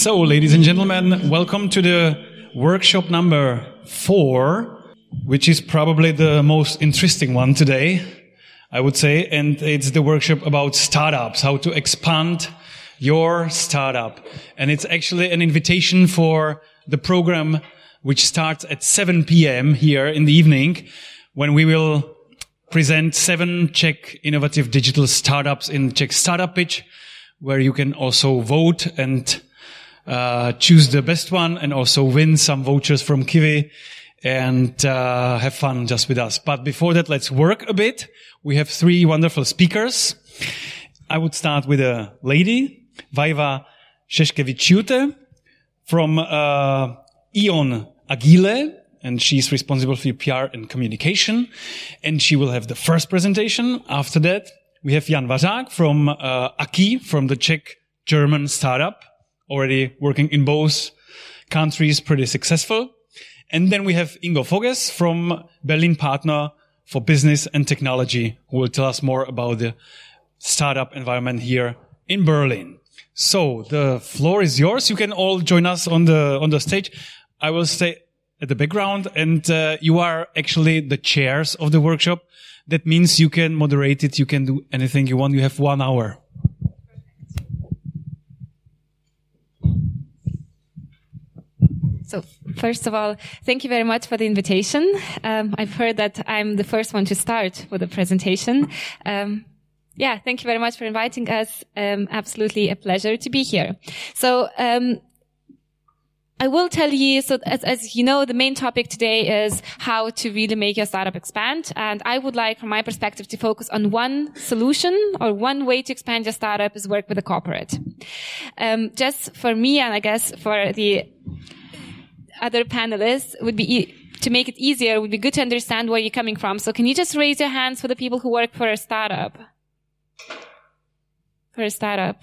So, ladies and gentlemen, welcome to the workshop number four, which is probably the most interesting one today, I would say. And it's the workshop about startups, how to expand your startup. And it's actually an invitation for the program which starts at 7 p.m. here in the evening when we will present seven Czech innovative digital startups in Czech Startup Pitch, where you can also vote and uh, choose the best one and also win some vouchers from Kiwi and uh, have fun just with us. But before that, let's work a bit. We have three wonderful speakers. I would start with a lady, Vaiva Sheshkevičiūtė from uh, Eon Agile, and she's responsible for PR and communication. And she will have the first presentation. After that, we have Jan Vazák from uh, Ackee, from the Czech German startup, already working in both countries, pretty successful. And then we have Ingo Voges from Berlin Partner for Business and Technology, who will tell us more about the startup environment here in Berlin. So the floor is yours. You can all join us on the on the stage. I will stay at the background, and uh, you are actually the chairs of the workshop. That means you can moderate it. You can do anything you want. You have one hour. So, first of all, thank you very much for the invitation. Um, I've heard that I'm the first one to start with the presentation. Um, yeah, thank you very much for inviting us. Um, absolutely a pleasure to be here. So, um, I will tell you, so as, as, you know, the main topic today is how to really make your startup expand. And I would like, from my perspective, to focus on one solution or one way to expand your startup is work with a corporate. Um, just for me, and I guess for the other panelists would be e- to make it easier would be good to understand where you're coming from. So can you just raise your hands for the people who work for a startup? For a startup.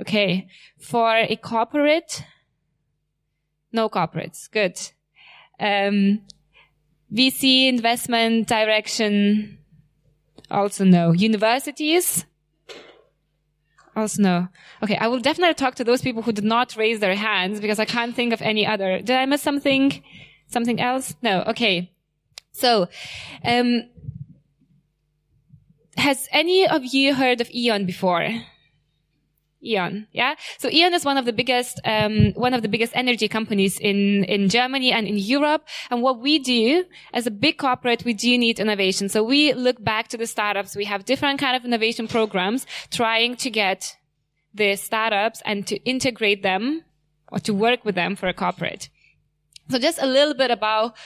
Okay. For a corporate? No corporates. Good. Um, VC investment direction? Also no. Universities? Also no. Okay, I will definitely talk to those people who did not raise their hands because I can't think of any other. Did I miss something? Something else? No. Okay. So, um, has any of you heard of Eon before? Eon, yeah. So Eon is one of the biggest, um, one of the biggest energy companies in in Germany and in Europe. And what we do as a big corporate, we do need innovation. So we look back to the startups. We have different kind of innovation programs, trying to get the startups and to integrate them or to work with them for a corporate. So just a little bit about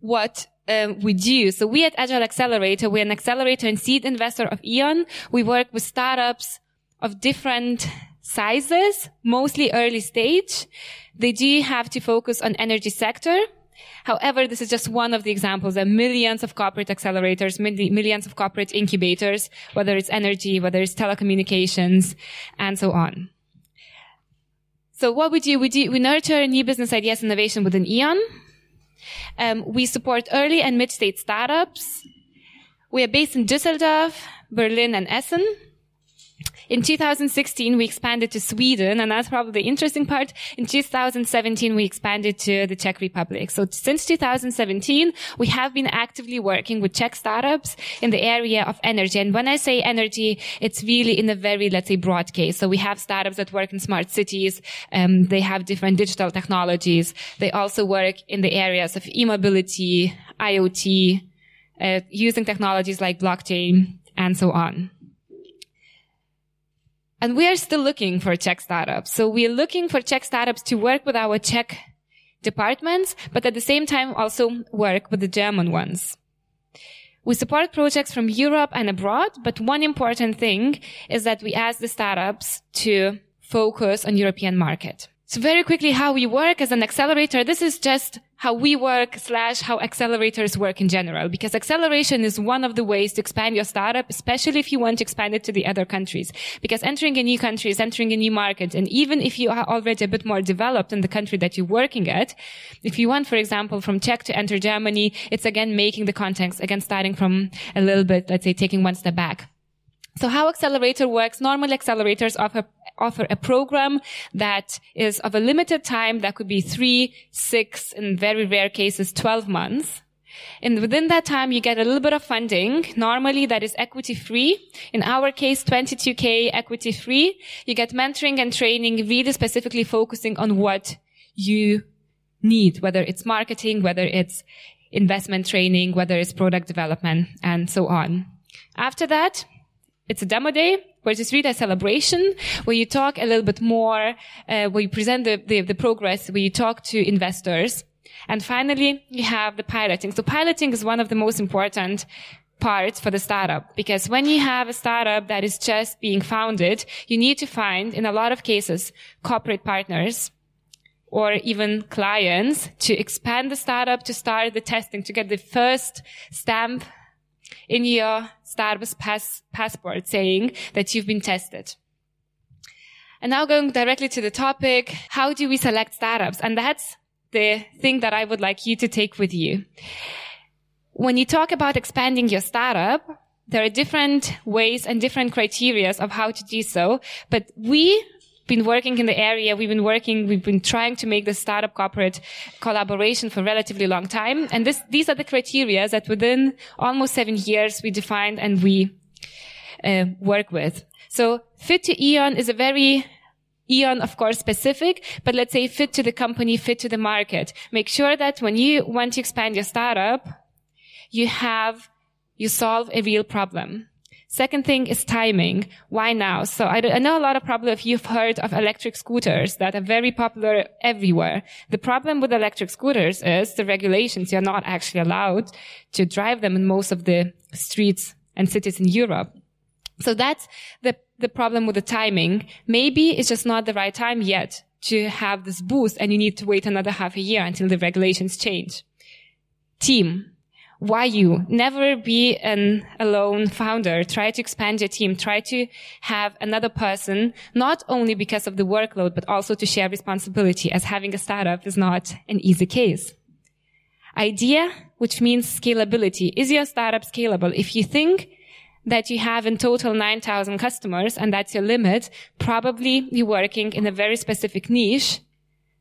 what um, we do. So we at Agile Accelerator, we're an accelerator and seed investor of Eon. We work with startups of different sizes, mostly early stage. They do have to focus on energy sector. However, this is just one of the examples. There are millions of corporate accelerators, millions of corporate incubators, whether it's energy, whether it's telecommunications, and so on. So what we do, we do, we nurture new business ideas innovation within Eon. Um, we support early and mid-stage startups. We are based in Düsseldorf, Berlin, and Essen. In 2016, we expanded to Sweden, and that's probably the interesting part. In 2017, we expanded to the Czech Republic. So since 2017, we have been actively working with Czech startups in the area of energy. And when I say energy, it's really in a very, let's say, broad case. So we have startups that work in smart cities. Um, they have different digital technologies. They also work in the areas of e-mobility, IoT, uh, using technologies like blockchain, and so on. And we are still looking for Czech startups. So we are looking for Czech startups to work with our Czech departments, but at the same time also work with the German ones. We support projects from Europe and abroad, but one important thing is that we ask the startups to focus on European market. So very quickly, how we work as an accelerator. This is just how we work slash how accelerators work in general, because acceleration is one of the ways to expand your startup, especially if you want to expand it to the other countries. Because entering a new country is entering a new market. And even if you are already a bit more developed in the country that you're working at, if you want, for example, from Czech to enter Germany, it's again making the context, again starting from a little bit, let's say taking one step back. So how accelerator works, normal accelerators offer, offer a program that is of a limited time that could be three, six, in very rare cases, 12 months. And within that time, you get a little bit of funding. Normally that is equity free. In our case, 22K equity free. You get mentoring and training really specifically focusing on what you need, whether it's marketing, whether it's investment training, whether it's product development and so on. After that, it's a demo day where it's really a celebration where you talk a little bit more, uh, where you present the, the, the progress, where you talk to investors. And finally, you have the piloting. So piloting is one of the most important parts for the startup because when you have a startup that is just being founded, you need to find, in a lot of cases, corporate partners or even clients to expand the startup, to start the testing, to get the first stamp in your startup's pass- passport saying that you've been tested. And now going directly to the topic, how do we select startups? And that's the thing that I would like you to take with you. When you talk about expanding your startup, there are different ways and different criterias of how to do so, but we been working in the area. We've been working, we've been trying to make the startup corporate collaboration for a relatively long time. And this, these are the criteria that within almost seven years we defined and we uh, work with. So fit to E.ON is a very E.ON, of course, specific, but let's say fit to the company, fit to the market. Make sure that when you want to expand your startup, you have, you solve a real problem. Second thing is timing. Why now? So I, I, know a lot of probably if you've heard of electric scooters that are very popular everywhere. The problem with electric scooters is the regulations. You're not actually allowed to drive them in most of the streets and cities in Europe. So that's the, the problem with the timing. Maybe it's just not the right time yet to have this boost and you need to wait another half a year until the regulations change. Team why you never be an alone founder. Try to expand your team. Try to have another person not only because of the workload but also to share responsibility as having a startup is not an easy case. Idea which means scalability. Is your startup scalable? If you think that you have in total 9000 customers and that's your limit probably you're working in a very specific niche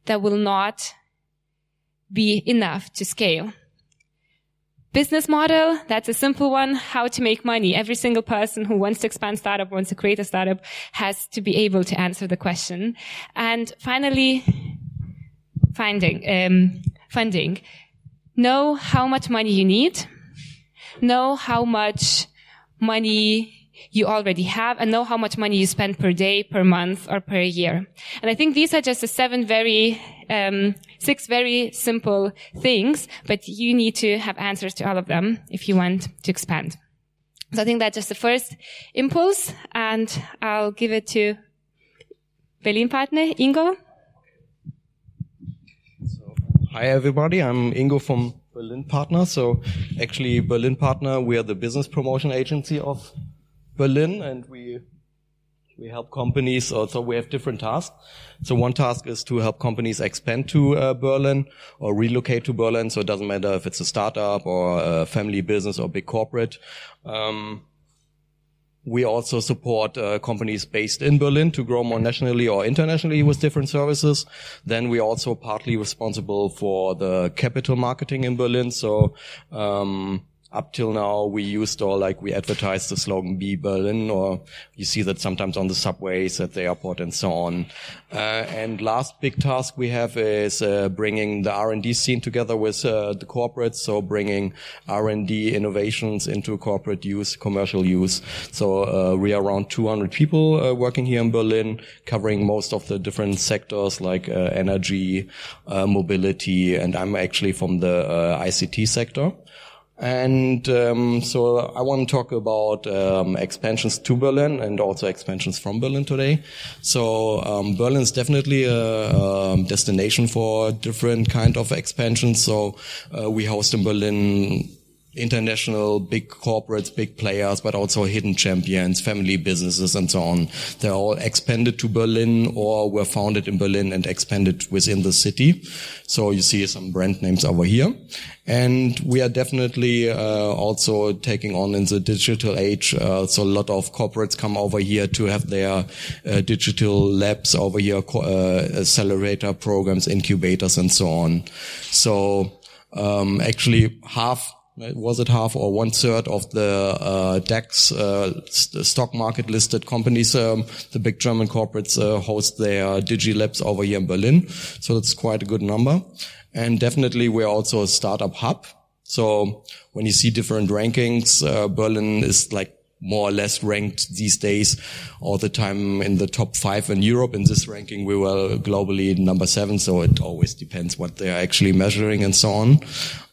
that will not be enough to scale Business model, that's a simple one. How to make money. Every single person who wants to expand startup, wants to create a startup has to be able to answer the question. And finally, finding, um, funding. Know how much money you need. Know how much money you already have and know how much money you spend per day, per month, or per year. And I think these are just the seven very, um, six very simple things, but you need to have answers to all of them if you want to expand. So I think that's just the first impulse, and I'll give it to Berlin partner, Ingo. So, hi everybody, I'm Ingo from Berlin Partner. So actually Berlin Partner, we are the business promotion agency of Berlin and we we help companies also we have different tasks so one task is to help companies expand to uh, berlin or relocate to berlin so it doesn't matter if it's a startup or a family business or big corporate um, we also support uh, companies based in Berlin to grow more nationally or internationally with different services. Then we're also partly responsible for the capital marketing in Berlin. So um, up till now we used or like we advertised the slogan be Berlin or you see that sometimes on the subways at the airport and so on. Uh, and last big task we have is uh, bringing the R&D scene together with uh, the corporates. So bringing R&D innovations into corporate use, commercial use. So uh, we are around 200 people uh, working here in Berlin, covering most of the different sectors like uh, energy, mobility, and I'm actually from the ICT sector. And um, so I want to talk about um, expansions to Berlin and also expansions from Berlin today. So um, Berlin is definitely a, a, destination for different kind of expansions. So uh, we host in Berlin international big corporates, big players, but also hidden champions, family businesses and so on. They're all expanded to Berlin or were founded in Berlin and expanded within the city. So you see some brand names over here. And we are definitely uh, also taking on in the digital age. Uh, so a lot of corporates come over here to have their uh, digital labs over here, uh, accelerator programs, incubators and so on. So um, actually half was it half or one third of the uh, DAX uh, stock market listed companies? Um, the big German corporates uh, host their digi labs over here in Berlin, so that's quite a good number. And definitely, we're also a startup hub. So when you see different rankings, uh, Berlin is like more or less ranked these days all the time in the top five in Europe. In this ranking, we were globally number seven. So it always depends what they're actually measuring and so on.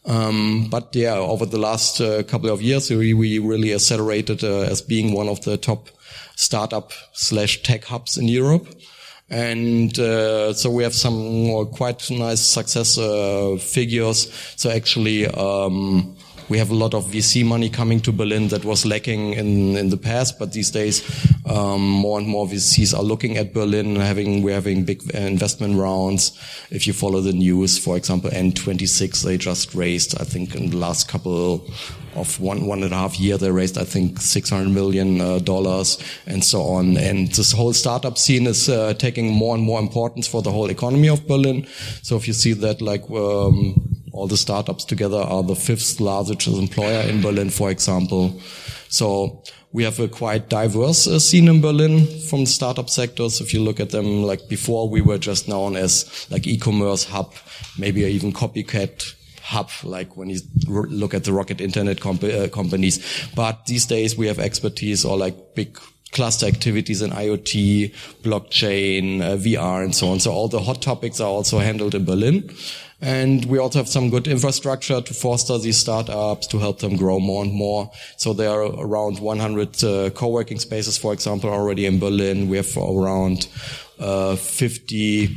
Um, but yeah, over the last uh, couple of years, we, we really accelerated uh, as being one of the top startup slash tech hubs in Europe. And uh, so we have some quite nice success uh, figures. So actually, um, we have a lot of VC money coming to Berlin that was lacking in, in the past, but these days um, more and more VCs are looking at Berlin. Having we're having big investment rounds. If you follow the news, for example, N26 they just raised, I think, in the last couple of one one and a half year they raised I think 600 million uh, dollars and so on. And this whole startup scene is uh, taking more and more importance for the whole economy of Berlin. So if you see that like um, all the startups together are the fifth largest employer in Berlin, for example. So we have a quite diverse uh, scene in Berlin from startup sectors. If you look at them, like before, we were just known as like e-commerce hub, maybe even copycat hub, like when you look at the rocket internet comp uh, companies. But these days we have expertise or like big cluster activities in IoT, blockchain, uh, VR, and so on. So all the hot topics are also handled in Berlin. And we also have some good infrastructure to foster these startups, to help them grow more and more. So there are around 100 uh, co-working spaces, for example, already in Berlin. We have around uh, 50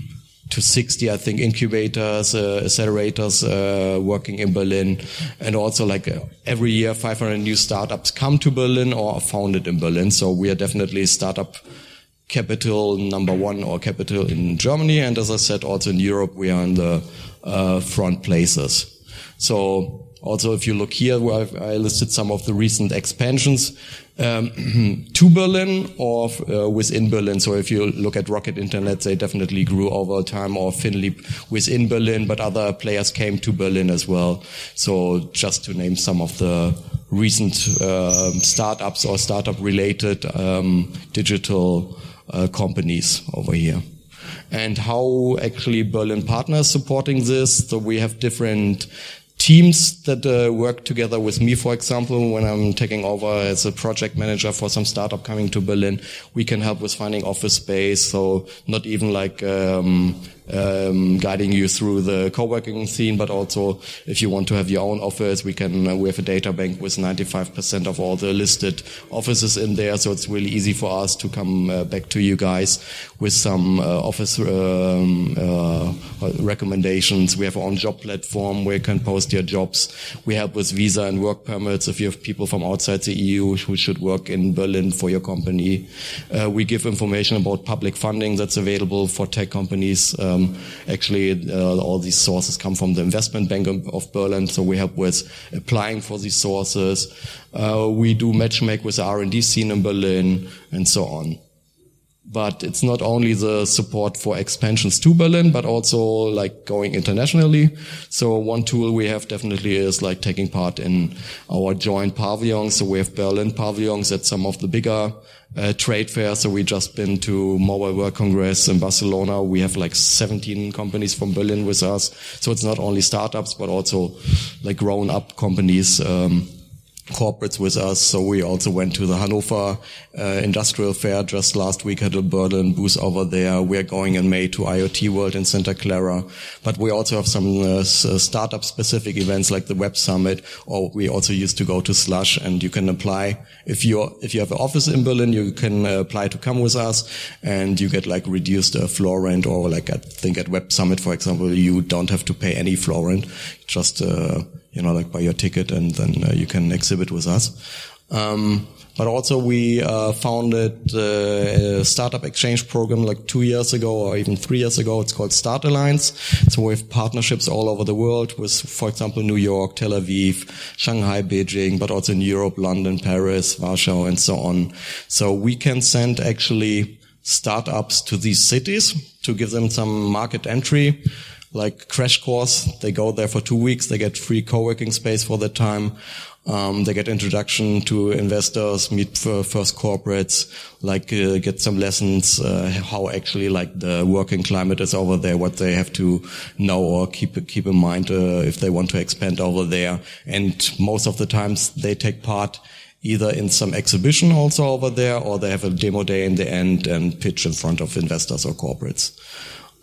to 60, I think, incubators, uh, accelerators uh, working in Berlin. And also like uh, every year, 500 new startups come to Berlin or are founded in Berlin. So we are definitely a startup capital number one or capital in Germany. And as I said, also in Europe, we are in the uh, front places. So also, if you look here, where I listed some of the recent expansions um, to Berlin or uh, within Berlin. So if you look at Rocket Internet, they definitely grew over time, or FinLeap within Berlin, but other players came to Berlin as well. So just to name some of the recent uh, startups or startup-related um, digital companies over here and how actually Berlin partners supporting this. So we have different teams that uh, work together with me, for example, when I'm taking over as a project manager for some startup coming to Berlin, we can help with finding office space. So not even like um, um, guiding you through the co-working scene, but also if you want to have your own office, we can, uh, we have a data bank with 95% of all the listed offices in there. So it's really easy for us to come uh, back to you guys with some uh, office um, uh, recommendations. We have our own job platform where you can post your jobs. We help with visa and work permits if you have people from outside the EU who should work in Berlin for your company. Uh, we give information about public funding that's available for tech companies. Um, actually, uh, all these sources come from the investment bank of Berlin, so we help with applying for these sources. Uh, we do matchmake with the R&D scene in Berlin, and so on. But it's not only the support for expansions to Berlin, but also like going internationally. So one tool we have definitely is like taking part in our joint pavilions. So we have Berlin pavilions at some of the bigger uh, trade fairs. So we just been to Mobile World Congress in Barcelona. We have like 17 companies from Berlin with us. So it's not only startups, but also like grown up companies. Um, corporates with us. So we also went to the Hanover uh, Industrial Fair just last week, had a Berlin booth over there. We're going in May to IoT World in Santa Clara, but we also have some uh, uh, startup specific events like the Web Summit, or we also used to go to Slush and you can apply. If you if you have an office in Berlin, you can uh, apply to come with us and you get like reduced uh, floor rent or like I think at Web Summit, for example, you don't have to pay any floor rent. Just, uh, you know, like buy your ticket and then uh, you can exhibit with us. Um, but also we uh, founded uh, a startup exchange program like two years ago or even three years ago. It's called Start Alliance. So we have partnerships all over the world with, for example, New York, Tel Aviv, Shanghai, Beijing, but also in Europe, London, Paris, Warsaw, and so on. So we can send actually startups to these cities to give them some market entry like crash course. They go there for two weeks. They get free co-working space for that time. Um, they get introduction to investors, meet first corporates, like uh, get some lessons uh, how actually like the working climate is over there, what they have to know or keep keep in mind uh, if they want to expand over there. And most of the times they take part either in some exhibition also over there, or they have a demo day in the end and pitch in front of investors or corporates.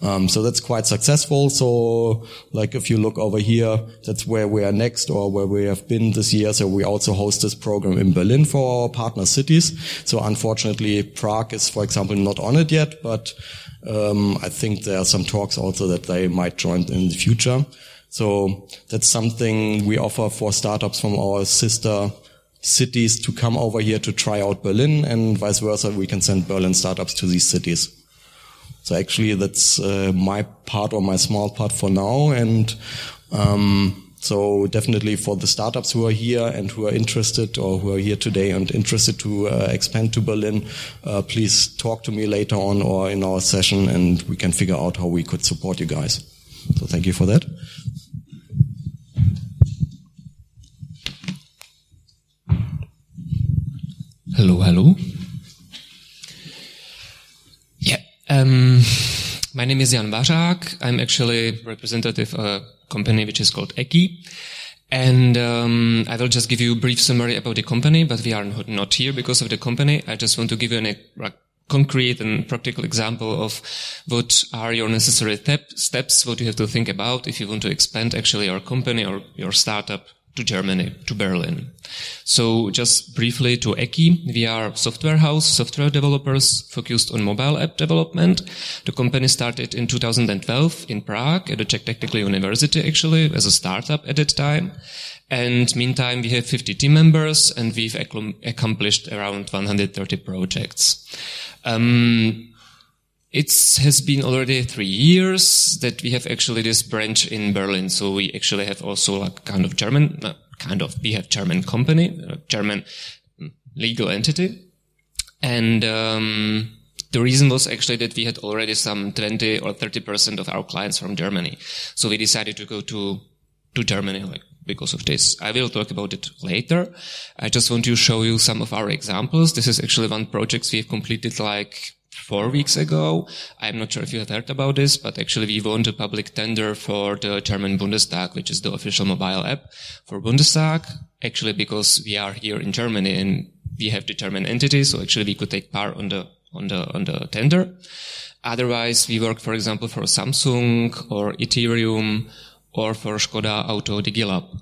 Um, so that's quite successful. So like if you look over here, that's where we are next or where we have been this year. So we also host this program in Berlin for our partner cities. So unfortunately, Prague is, for example, not on it yet, but um, I think there are some talks also that they might join in the future. So that's something we offer for startups from our sister cities to come over here to try out Berlin and vice versa. We can send Berlin startups to these cities. So actually, that's uh, my part or my small part for now. And um, so definitely for the startups who are here and who are interested or who are here today and interested to uh, expand to Berlin, uh, please talk to me later on or in our session, and we can figure out how we could support you guys. So thank you for that. Hello, hello. Um, my name is Jan Vařák. I'm actually representative of a company which is called Ackee. And um, I will just give you a brief summary about the company, but we are not here because of the company. I just want to give you a uh, concrete and practical example of what are your necessary step, steps, what you have to think about if you want to expand actually your company or your startup to Germany, to Berlin. So just briefly to Ackee, we are software house, software developers focused on mobile app development. The company started in 2012 in Prague at the Czech Technical University actually as a startup at that time. And meantime, we have 50 team members and we've accomplished around 130 projects. Um, it has been already three years that we have actually this branch in Berlin. So we actually have also like kind of German, uh, kind of, we have German company, uh, German mm, legal entity. And, um, the reason was actually that we had already some 20 or 30% of our clients from Germany. So we decided to go to, to Germany, like, because of this. I will talk about it later. I just want to show you some of our examples. This is actually one project we've completed like four weeks ago. I'm not sure if you have heard about this, but actually we won the public tender for the German Bundestag, which is the official mobile app for Bundestag. Actually, because we are here in Germany and we have the German entity, so actually we could take part on the on the on the tender. Otherwise, we work, for example, for Samsung or Ethereum or for Skoda Auto Digilab.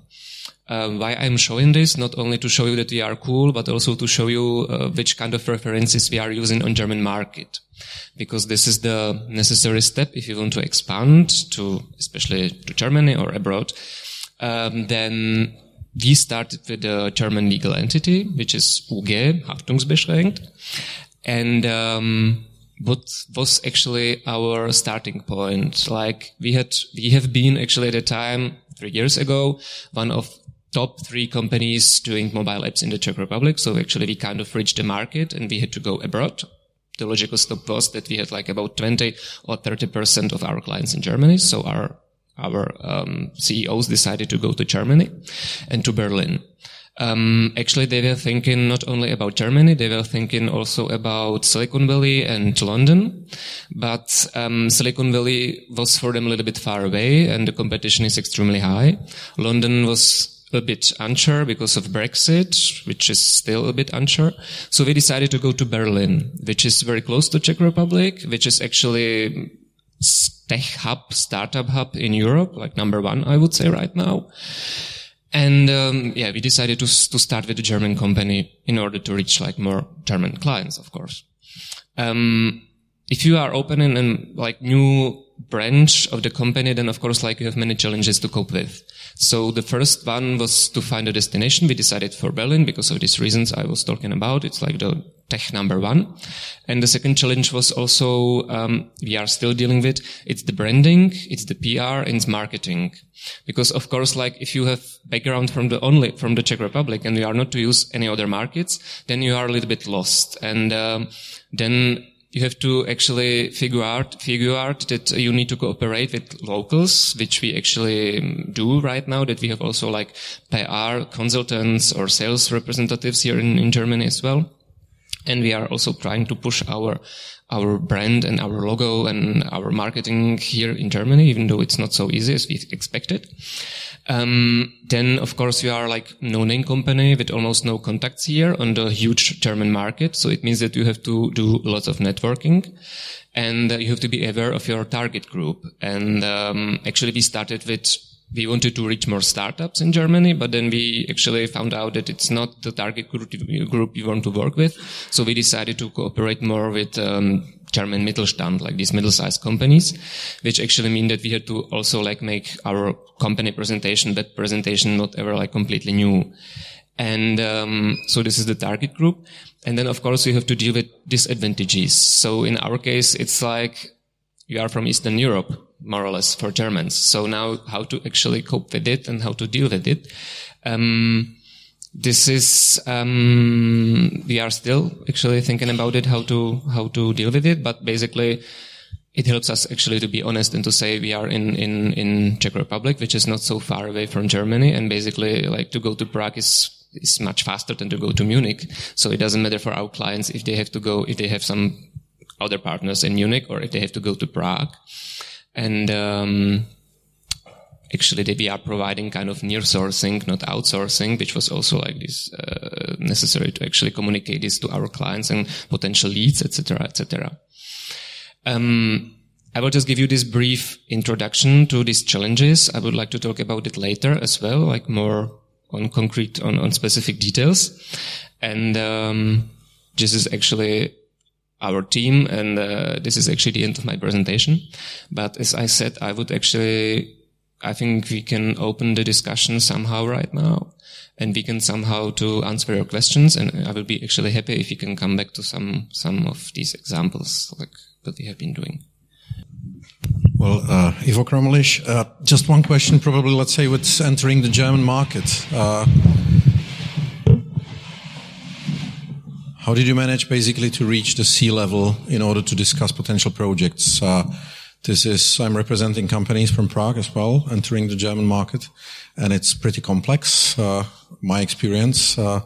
Um, why I'm showing this, not only to show you that we are cool, but also to show you uh, which kind of references we are using on German market. Because this is the necessary step if you want to expand to, especially to Germany or abroad. Um, then we started with a German legal entity, which is UG, Haftungsbeschränkt. And, um, what was actually our starting point? Like we had, we have been actually at a time three years ago, one of top three companies doing mobile apps in the Czech Republic. So actually we kind of reached the market and we had to go abroad. The logical step was that we had like about 20 or 30% of our clients in Germany. So our, our um, CEOs decided to go to Germany and to Berlin. Um, actually, they were thinking not only about Germany, they were thinking also about Silicon Valley and London. But um, Silicon Valley was for them a little bit far away, and the competition is extremely high. London was a bit unsure because of Brexit, which is still a bit unsure. So we decided to go to Berlin, which is very close to Czech Republic, which is actually tech hub, startup hub in Europe, like number one, I would say right now. And um, yeah, we decided to to start with a German company in order to reach like more German clients, of course. Um, if you are opening a like new branch of the company, then of course, like you have many challenges to cope with. So the first one was to find a destination. We decided for Berlin because of these reasons I was talking about. It's like the tech number one. And the second challenge was also, um, we are still dealing with, it's the branding, it's the PR, and it's marketing. Because of course, like if you have background from the only, from the Czech Republic and you are not to use any other markets, then you are a little bit lost. And, um, then you have to actually figure out figure out that you need to cooperate with locals, which we actually um, do right now. That we have also like PR consultants or sales representatives here in, in Germany as well, and we are also trying to push our our brand and our logo and our marketing here in Germany, even though it's not so easy as we expected. Um, then, of course, we are like no-name company with almost no contacts here on the huge German market. So it means that you have to do lots of networking and uh, you have to be aware of your target group. And um, actually, we started with we wanted to reach more startups in Germany, but then we actually found out that it's not the target group, group we want to work with. So we decided to cooperate more with um, German Mittelstand, like these middle-sized companies, which actually mean that we had to also like make our company presentation, that presentation not ever like completely new. And um, so this is the target group. And then of course you have to deal with disadvantages. So in our case, it's like you are from Eastern Europe, more or less for Germans. So now how to actually cope with it and how to deal with it. Um, this is um, we are still actually thinking about it how to how to deal with it but basically it helps us actually to be honest and to say we are in in in czech republic which is not so far away from germany and basically like to go to prague is is much faster than to go to munich so it doesn't matter for our clients if they have to go if they have some other partners in munich or if they have to go to prague and um, actually that we are providing kind of near sourcing, not outsourcing, which was also like this uh, necessary to actually communicate this to our clients and potential leads, etc., etc. Um, I will just give you this brief introduction to these challenges. I would like to talk about it later as well, like more on concrete, on, on specific details. And um, this is actually our team, and uh, this is actually the end of my presentation. But as I said, I would actually I think we can open the discussion somehow right now and we can somehow to answer your questions. And I will be actually happy if you can come back to some, some of these examples like that we have been doing. Well, uh, Ivo Kromelish, uh, just one question, probably, let's say, with entering the German market. Uh, how did you manage basically to reach the C level in order to discuss potential projects? Uh, this is, I'm representing companies from Prague as well, entering the German market, and it's pretty complex. Uh, my experience, uh,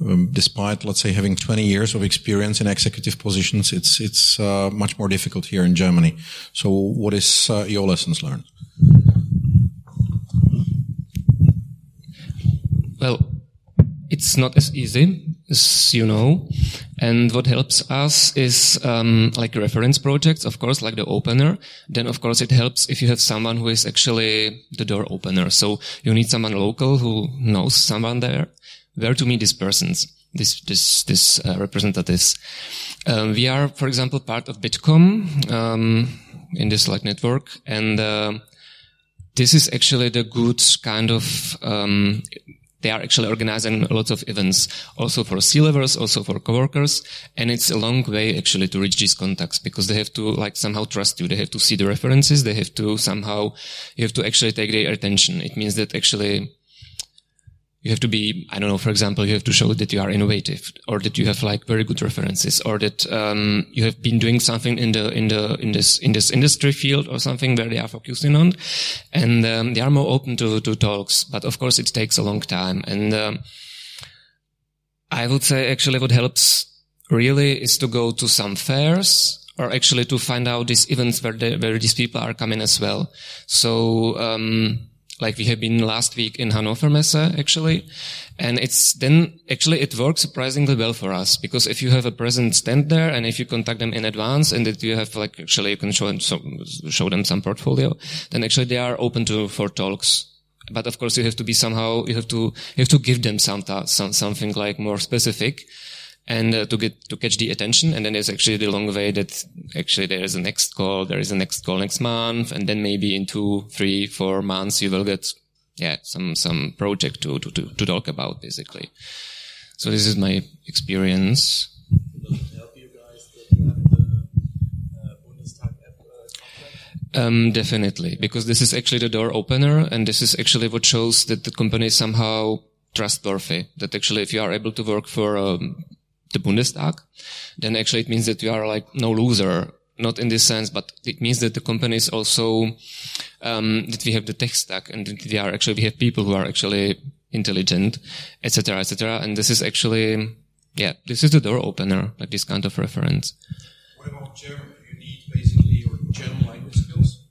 um, despite, let's say, having 20 years of experience in executive positions, it's, it's uh, much more difficult here in Germany. So what is uh, your lessons learned? Well, it's not as easy as you know. And what helps us is um, like reference projects, of course, like the opener. Then, of course, it helps if you have someone who is actually the door opener. So you need someone local who knows someone there. Where to meet these persons, this this this uh, representatives. Um, we are, for example, part of Bitkom um, in this like network, and uh, this is actually the good kind of um, they are actually organizing lots of events also for C-levels, also for coworkers. And it's a long way actually to reach these contacts because they have to like somehow trust you. They have to see the references. They have to somehow, you have to actually take their attention. It means that actually you have to be, I don't know, for example, you have to show that you are innovative or that you have like very good references or that, um, you have been doing something in the, in the, in this, in this industry field or something where they are focusing on. And, um, they are more open to, to talks. But of course, it takes a long time. And, um, I would say actually what helps really is to go to some fairs or actually to find out these events where, where these people are coming as well. So, um, like we have been last week in Hannover Messe actually. And it's then actually it works surprisingly well for us because if you have a present stand there and if you contact them in advance and that you have like actually you can show them some, show them some portfolio, then actually they are open to for talks. But of course you have to be somehow, you have to, you have to give them some, some something like more specific. And uh, to get to catch the attention. And then there's actually the long way that actually there is a next call, there is a next call next month, and then maybe in two, three, four months you will get yeah some some project to to to, to talk about basically. So this is my experience. Um, definitely, because this is actually the door opener, and this is actually what shows that the company is somehow trustworthy. That actually, if you are able to work for um, the Bundestag, then actually it means that you are like no loser. Not in this sense, but it means that the company is also um, that we have the tech stack, and that we are actually we have people who are actually intelligent, etc., etc. And this is actually, yeah, this is the door opener, like this kind of reference. What about German? You need basically your German language skills.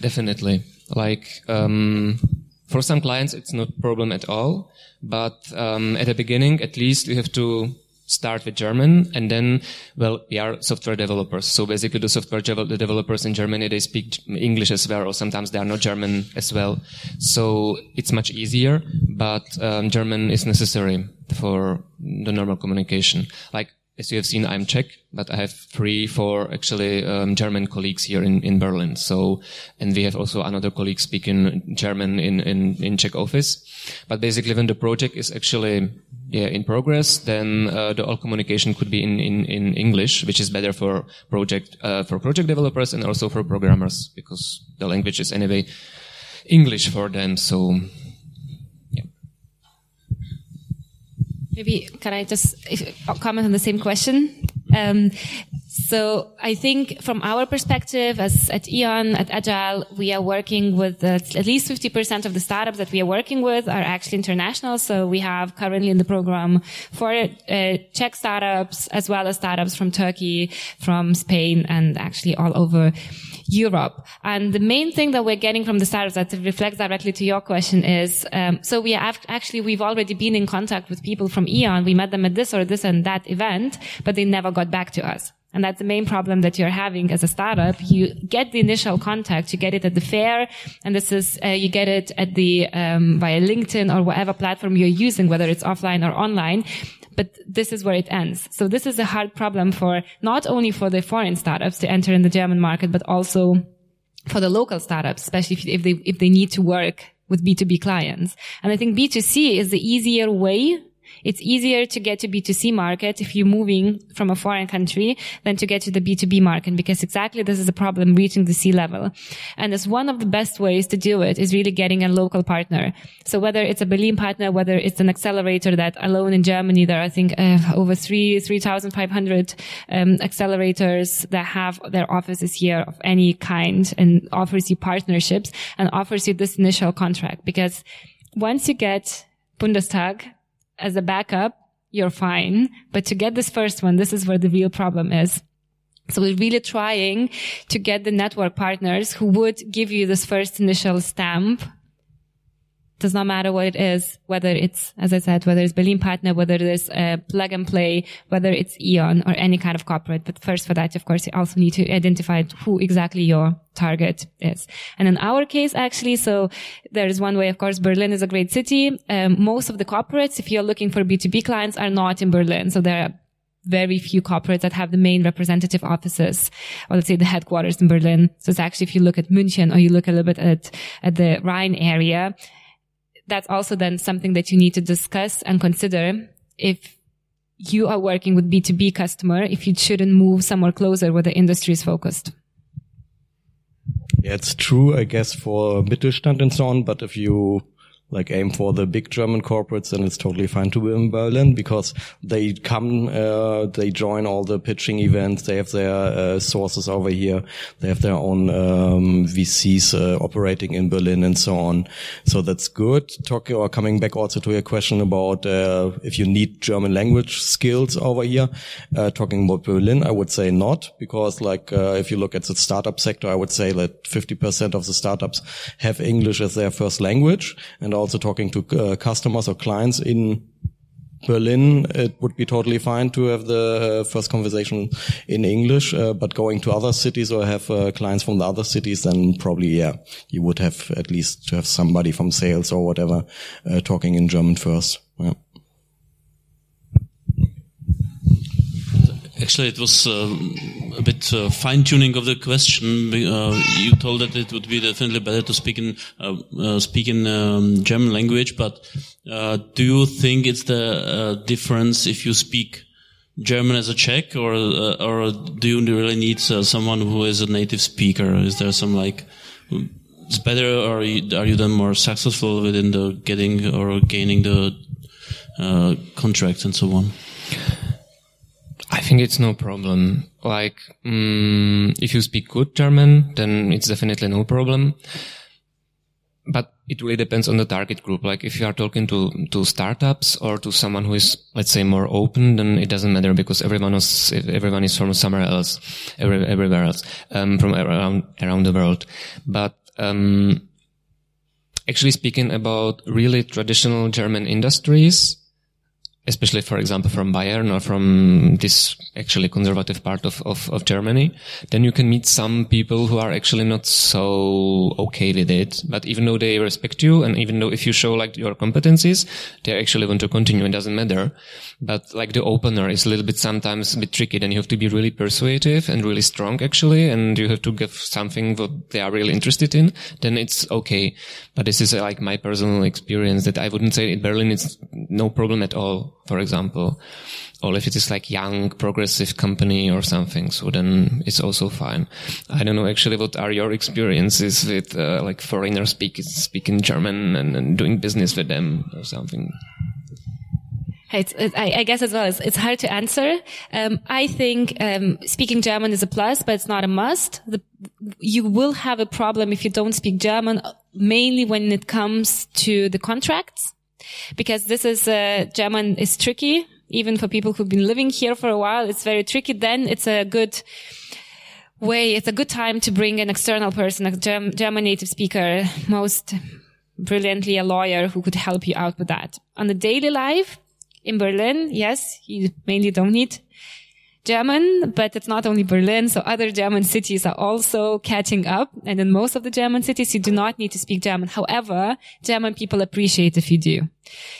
Definitely. Like, um, for some clients, it's not problem at all. But, um, at the beginning, at least we have to start with German and then, well, we are software developers. So basically the software the developers in Germany, they speak English as well, or sometimes they are not German as well. So it's much easier, but um, German is necessary for the normal communication. Like as you have seen, I'm Czech, but I have three, four actually um, German colleagues here in, in Berlin. So, and we have also another colleague speaking German in, in, in Czech office. But basically, when the project is actually yeah, in progress, then uh, the all communication could be in, in, in English, which is better for project uh, for project developers and also for programmers because the language is anyway English for them. So Maybe can I just comment on the same question? Um, so I think from our perspective as at Eon, at Agile, we are working with uh, at least 50% of the startups that we are working with are actually international. So we have currently in the program for uh, Czech startups as well as startups from Turkey, from Spain and actually all over Europe. And the main thing that we're getting from the startups that reflects directly to your question is, um, so we have actually, we've already been in contact with people from Eon. We met them at this or this and that event, but they never got back to us. And that's the main problem that you're having as a startup. You get the initial contact, you get it at the fair, and this is uh, you get it at the um, via LinkedIn or whatever platform you're using, whether it's offline or online but this is where it ends. So this is a hard problem for not only for the foreign startups to enter in the German market, but also for the local startups, especially if, if they, if they need to work with B2B clients. And I think B2C is the easier way it's easier to get to B2C market if you're moving from a foreign country than to get to the B2B market because exactly this is a problem reaching the C level. And as one of the best ways to do it is really getting a local partner. So whether it's a Berlin partner, whether it's an accelerator that alone in Germany, there are, I think, uh, over three, 3,500 um, accelerators that have their offices here of any kind and offers you partnerships and offers you this initial contract because once you get Bundestag as a backup, you're fine. But to get this first one, this is where the real problem is. So we're really trying to get the network partners who would give you this first initial stamp does not matter what it is, whether it's, as I said, whether it's Berlin Partner, whether is a plug and play, whether it's Eon or any kind of corporate. But first for that, of course, you also need to identify who exactly your target is. And in our case, actually, so there is one way, of course, Berlin is a great city. Um, most of the corporates, if you're looking for B2B clients, are not in Berlin. So there are very few corporates that have the main representative offices, or let's say the headquarters in Berlin. So it's actually, if you look at München or you look a little bit at, at the Rhine area, that's also then something that you need to discuss and consider if you are working with B2B customer, if you shouldn't move somewhere closer where the industry is focused. Yeah, it's true, I guess, for Mittelstand and so on. But if you like aim for the big German corporates, and it's totally fine to be in Berlin because they come, uh, they join all the pitching events. They have their uh, sources over here. They have their own um, VCs uh, operating in Berlin and so on. So that's good. Talking or coming back also to your question about uh, if you need German language skills over here. Uh, talking about Berlin, I would say not because like uh, if you look at the startup sector, I would say that 50% of the startups have English as their first language and also talking to uh, customers or clients in Berlin, it would be totally fine to have the uh, first conversation in English, uh, but going to other cities or have uh, clients from the other cities, then probably, yeah, you would have at least to have somebody from sales or whatever uh, talking in German first. Yeah. Actually, it was um, a bit uh, fine tuning of the question. Uh, you told that it would be definitely better to speak in uh, uh speak in um, German language, but uh, do you think it's the uh, difference if you speak German as a Czech, or or do you really need someone who is a native speaker? Is there some like it's better, or are you, are you then more successful within the getting or gaining the contracts and so on? I think it's no problem. Like, um, if you speak good German, then it's definitely no problem. But it really depends on the target group. Like, if you are talking to, to startups or to someone who is, let's say, more open, then it doesn't matter because everyone is, everyone is from somewhere else, every, everywhere else, um, from around, around the world. But, um, actually speaking about really traditional German industries, especially for example from Bayern or from this actually conservative part of, of, of, Germany, then you can meet some people who are actually not so okay with it. But even though they respect you and even though if you show like your competencies, they actually want to continue. It doesn't matter. But like the opener is a little bit sometimes a bit tricky. Then you have to be really persuasive and really strong actually. And you have to give something that they are really interested in. Then it's okay. But this is like my personal experience that I wouldn't say in Berlin it's no problem at all for example, or if it is like young progressive company or something, so then it's also fine. I don't know actually what are your experiences with uh, like foreigners speaking speaking German and, and, doing business with them or something. It's, it, I, I, guess as well, it's, it's hard to answer. Um, I think um, speaking German is a plus, but it's not a must. The, you will have a problem if you don't speak German, mainly when it comes to the contracts because this is uh, German is tricky even for people who've been living here for a while. It's very tricky. Then it's a good way. It's a good time to bring an external person, a German, German native speaker, most brilliantly a lawyer who could help you out with that. On the daily life in Berlin, yes, you mainly don't need German, but it's not only Berlin. So other German cities are also catching up. And in most of the German cities, you do not need to speak German. However, German people appreciate if you do.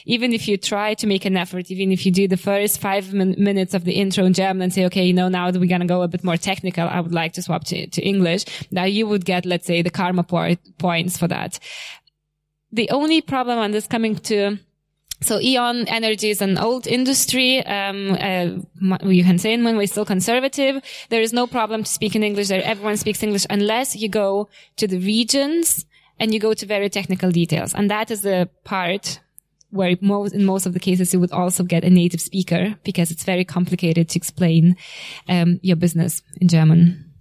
Even if you try to make an effort, even if you do the first five min- minutes of the intro in German and say, okay, you know, now that we're going to go a bit more technical, I would like to swap to, to English. Now you would get, let's say, the karma po- points for that. The only problem on this coming to so E.ON Energy is an old industry. Um, uh, you can say in one way still conservative. There is no problem to speak in English there. Everyone speaks English unless you go to the regions and you go to very technical details. And that is the part where most, in most of the cases you would also get a native speaker because it's very complicated to explain um, your business in German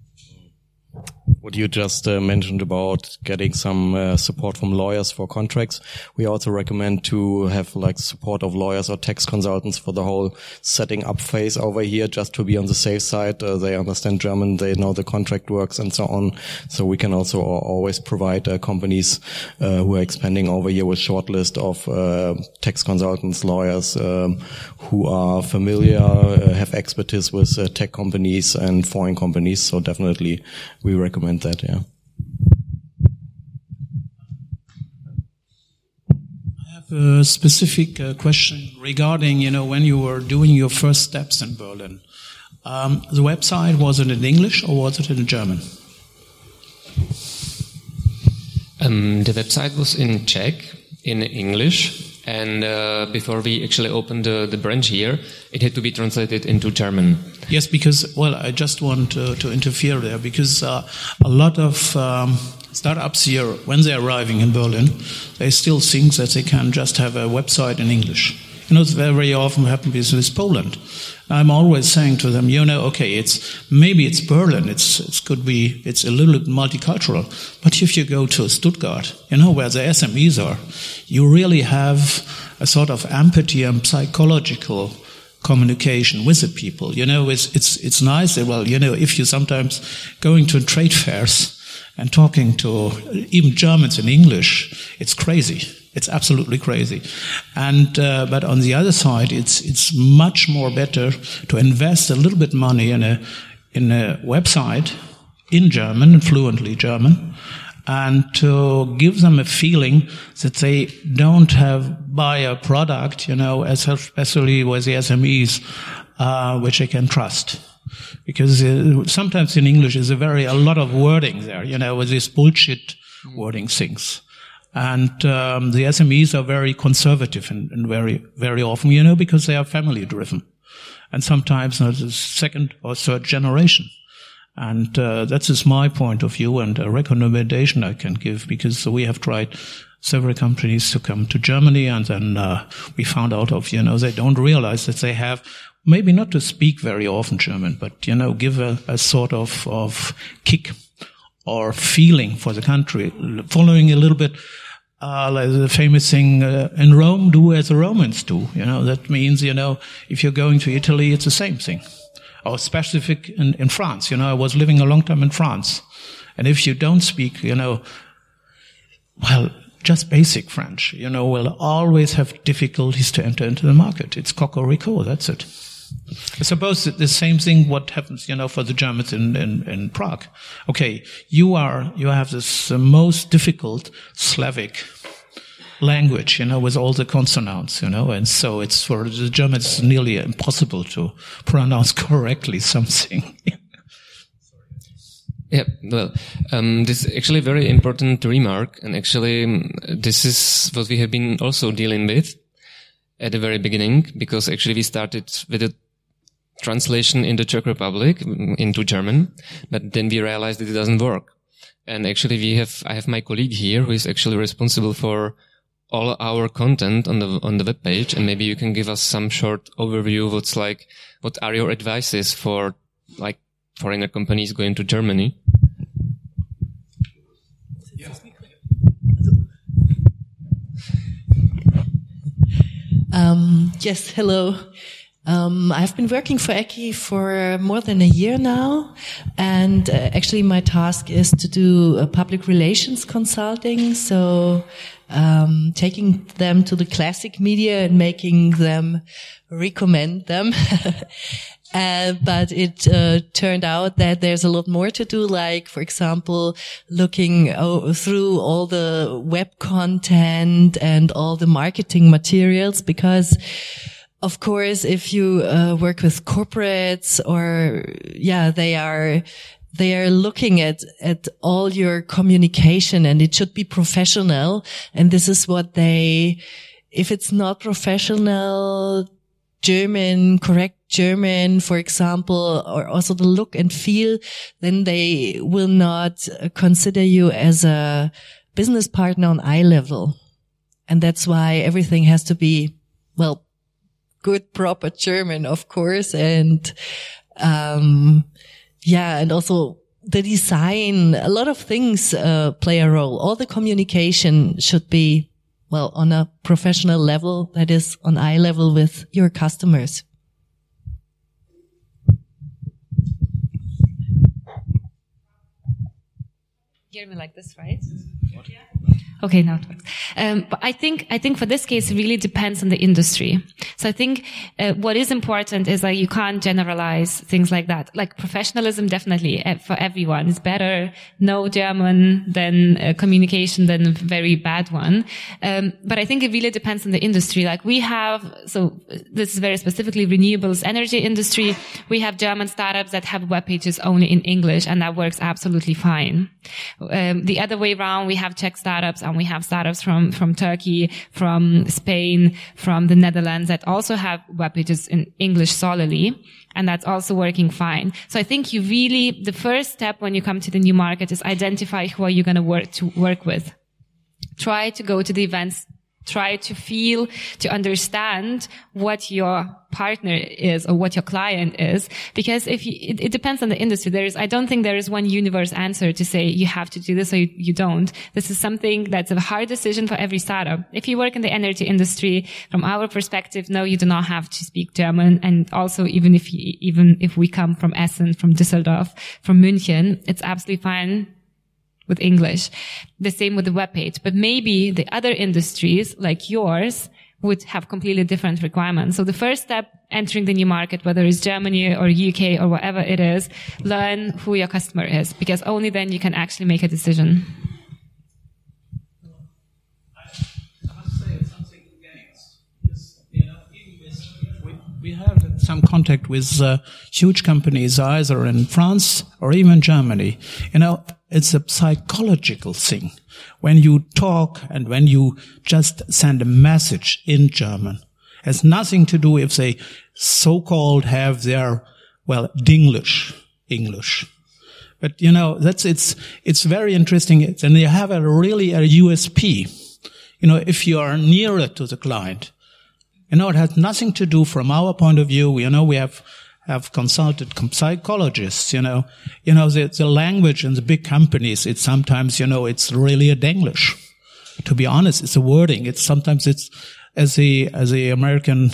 what you just uh, mentioned about getting some uh, support from lawyers for contracts. We also recommend to have like support of lawyers or tax consultants for the whole setting up phase over here, just to be on the safe side. Uh, they understand German, they know the contract works and so on. So we can also always provide uh, companies uh, who are expanding over here with short list of uh, tax consultants, lawyers um, who are familiar, have expertise with tech companies and foreign companies. So definitely we recommend that. Yeah. I have a specific uh, question regarding you know when you were doing your first steps in Berlin. Um, the website was it in English or was it in German? Um, the website was in Czech, in English, and uh, before we actually opened the, the branch here, it had to be translated into German. Yes, because, well, I just want to, to interfere there because uh, a lot of um, startups here, when they're arriving in Berlin, they still think that they can just have a website in English. You know, it's very often happens with Poland. I'm always saying to them, you know, okay, it's maybe it's Berlin, it's it could be it's a little bit multicultural, but if you go to Stuttgart, you know where the SMEs are, you really have a sort of empathy and psychological communication with the people. You know, it's it's it's nice. Well, you know, if you sometimes going to trade fairs and talking to even Germans in English, it's crazy it's absolutely crazy. And, uh, but on the other side, it's, it's much more better to invest a little bit money in a, in a website in German, fluently German, and to give them a feeling that they don't have buy a product, you know, especially with the SMEs, uh, which they can trust. because uh, sometimes in English is a very a lot of wording there, you know, with these bullshit wording things. And um, the SMEs are very conservative and, and, very very often, you know, because they are family driven, and sometimes not the second or third generation. And uh, that is my point of view and a recommendation I can give because we have tried several companies to come to Germany and then uh, we found out of, you know, they don't realize that they have maybe not to speak very often German, but, you know, give a, a sort of, of kick or feeling for the country, following a little bit uh, like the famous thing uh, in Rome, do as the Romans do. You know, that means, you know, if you're going to Italy, it's the same thing or specific in, in France. You know, I was living a long time in France. And if you don't speak, you know, well, just basic French, you know, will always have difficulties to enter into the market. It's cocorico, that's it. I suppose the same thing what happens, you know, for the Germans in, in, in Prague. Okay, you are, you have this uh, most difficult Slavic language, you know, with all the consonants, you know, and so it's for the Germans nearly impossible to pronounce correctly something. Yeah, well, um, this is actually a very important remark, and actually, um, this is what we have been also dealing with at the very beginning, because actually we started with a translation in the Czech Republic into German, but then we realized that it doesn't work. And actually, we have I have my colleague here who is actually responsible for all our content on the on the web page, and maybe you can give us some short overview. What's like, what are your advices for like foreigner companies going to Germany? Um, yes, hello. Um, I've been working for Ackee for more than a year now, and uh, actually my task is to do uh, public relations consulting. So um, taking them to the classic media and making them recommend them. Uh, but it uh, turned out that there's a lot more to do, like, for example, looking through all the web content and all the marketing materials, because of course, if you uh, work with corporates or, yeah, they are they are looking at, at all your communication and it should be professional. And this is what they, if it's not professional, German, correct German, for example, or also the look and feel, then they will not consider you as a business partner on eye level. And that's why everything has to be, well, good, proper German, of course. And, um, yeah, and also the design, a lot of things uh, play a role. All the communication should be, well, on a professional level, that is on eye level with your customers. Hear me like this, right? Okay, now it works. Um, but I think I think for this case, it really depends on the industry. So I think uh, what is important is that you can't generalize things like that. Like professionalism, definitely uh, for everyone, is better no German than uh, communication than a very bad one. Um, but I think it really depends on the industry. Like we have, so this is very specifically renewables energy industry. We have German startups that have web pages only in English, and that works absolutely fine. Um, the other way around, we have Czech startups and we have startups from, from Turkey, from Spain, from the Netherlands that also have web pages in English solely. And that's also working fine. So I think you really, the first step when you come to the new market is identify who are you going to work to work with. Try to go to the events try to feel, to understand what your partner is or what your client is. Because if you, it, it, depends on the industry. There is, I don't think there is one universe answer to say you have to do this or you, you, don't. This is something that's a hard decision for every startup. If you work in the energy industry, from our perspective, no, you do not have to speak German. And also, even if you, even if we come from Essen, from Düsseldorf, from München, it's absolutely fine with English. The same with the web page. But maybe the other industries like yours would have completely different requirements. So the first step entering the new market, whether it's Germany or UK or whatever it is, learn who your customer is because only then you can actually make a decision. we have some contact with uh, huge companies either in France or even Germany. You know, it's a psychological thing. When you talk and when you just send a message in German, it has nothing to do if they so-called have their, well, Dinglish, English. But you know, that's, it's, it's very interesting. And you have a really a USP. You know, if you are nearer to the client, you know, it has nothing to do from our point of view. You know, we have, have consulted psychologists, you know, you know, the, the language in the big companies, it's sometimes, you know, it's really a English. To be honest, it's a wording. It's sometimes it's, as the, as the American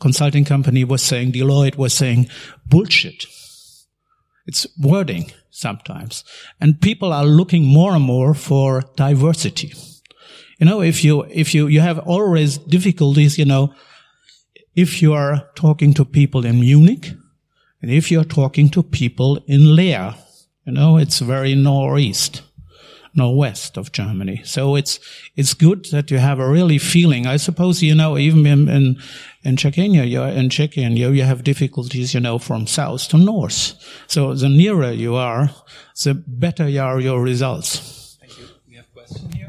consulting company was saying, Deloitte was saying, bullshit. It's wording sometimes. And people are looking more and more for diversity. You know, if you, if you, you have always difficulties, you know, if you are talking to people in Munich and if you're talking to people in Leer, you know, it's very northeast, northwest of Germany. So it's, it's good that you have a really feeling. I suppose, you know, even in, in, in Czechia, you're in Czechia, you, you have difficulties, you know, from south to north. So the nearer you are, the better are your results. Thank you. We have a question here.